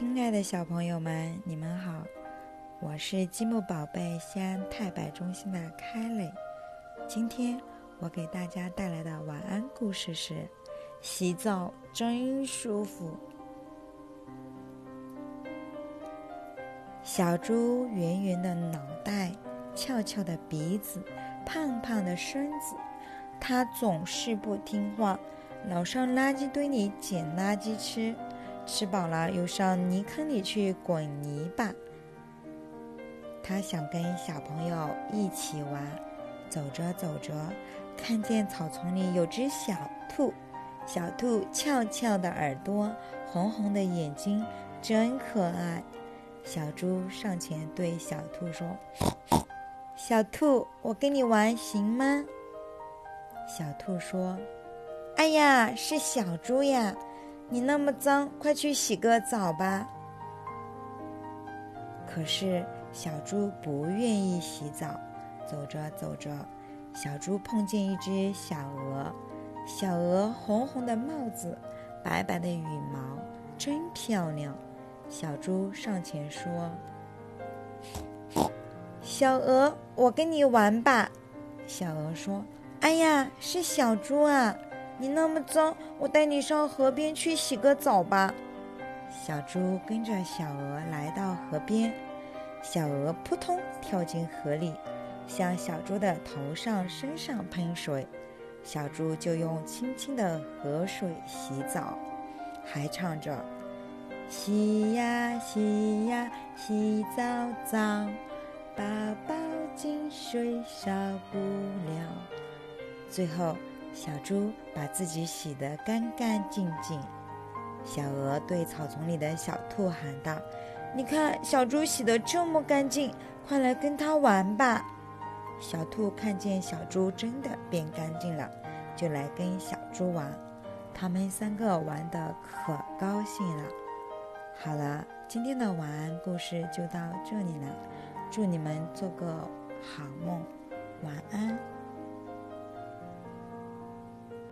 亲爱的小朋友们，你们好！我是积木宝贝西安太白中心的开磊。今天我给大家带来的晚安故事是：洗澡真舒服。小猪圆圆的脑袋，翘翘的鼻子，胖胖的身子，它总是不听话，老上垃圾堆里捡垃圾吃。吃饱了，又上泥坑里去滚泥巴。他想跟小朋友一起玩，走着走着，看见草丛里有只小兔。小兔翘翘的耳朵，红红的眼睛，真可爱。小猪上前对小兔说：“小兔，我跟你玩行吗？”小兔说：“哎呀，是小猪呀。”你那么脏，快去洗个澡吧。可是小猪不愿意洗澡。走着走着，小猪碰见一只小鹅。小鹅红红的帽子，白白的羽毛，真漂亮。小猪上前说：“小鹅，我跟你玩吧。”小鹅说：“哎呀，是小猪啊。”你那么脏，我带你上河边去洗个澡吧。小猪跟着小鹅来到河边，小鹅扑通跳进河里，向小猪的头上、身上喷水，小猪就用清清的河水洗澡，还唱着：“洗呀洗呀洗澡澡，宝宝进水少不了。”最后。小猪把自己洗得干干净净。小鹅对草丛里的小兔喊道：“你看，小猪洗得这么干净，快来跟它玩吧！”小兔看见小猪真的变干净了，就来跟小猪玩。他们三个玩得可高兴了。好了，今天的晚安故事就到这里了。祝你们做个好梦，晚安。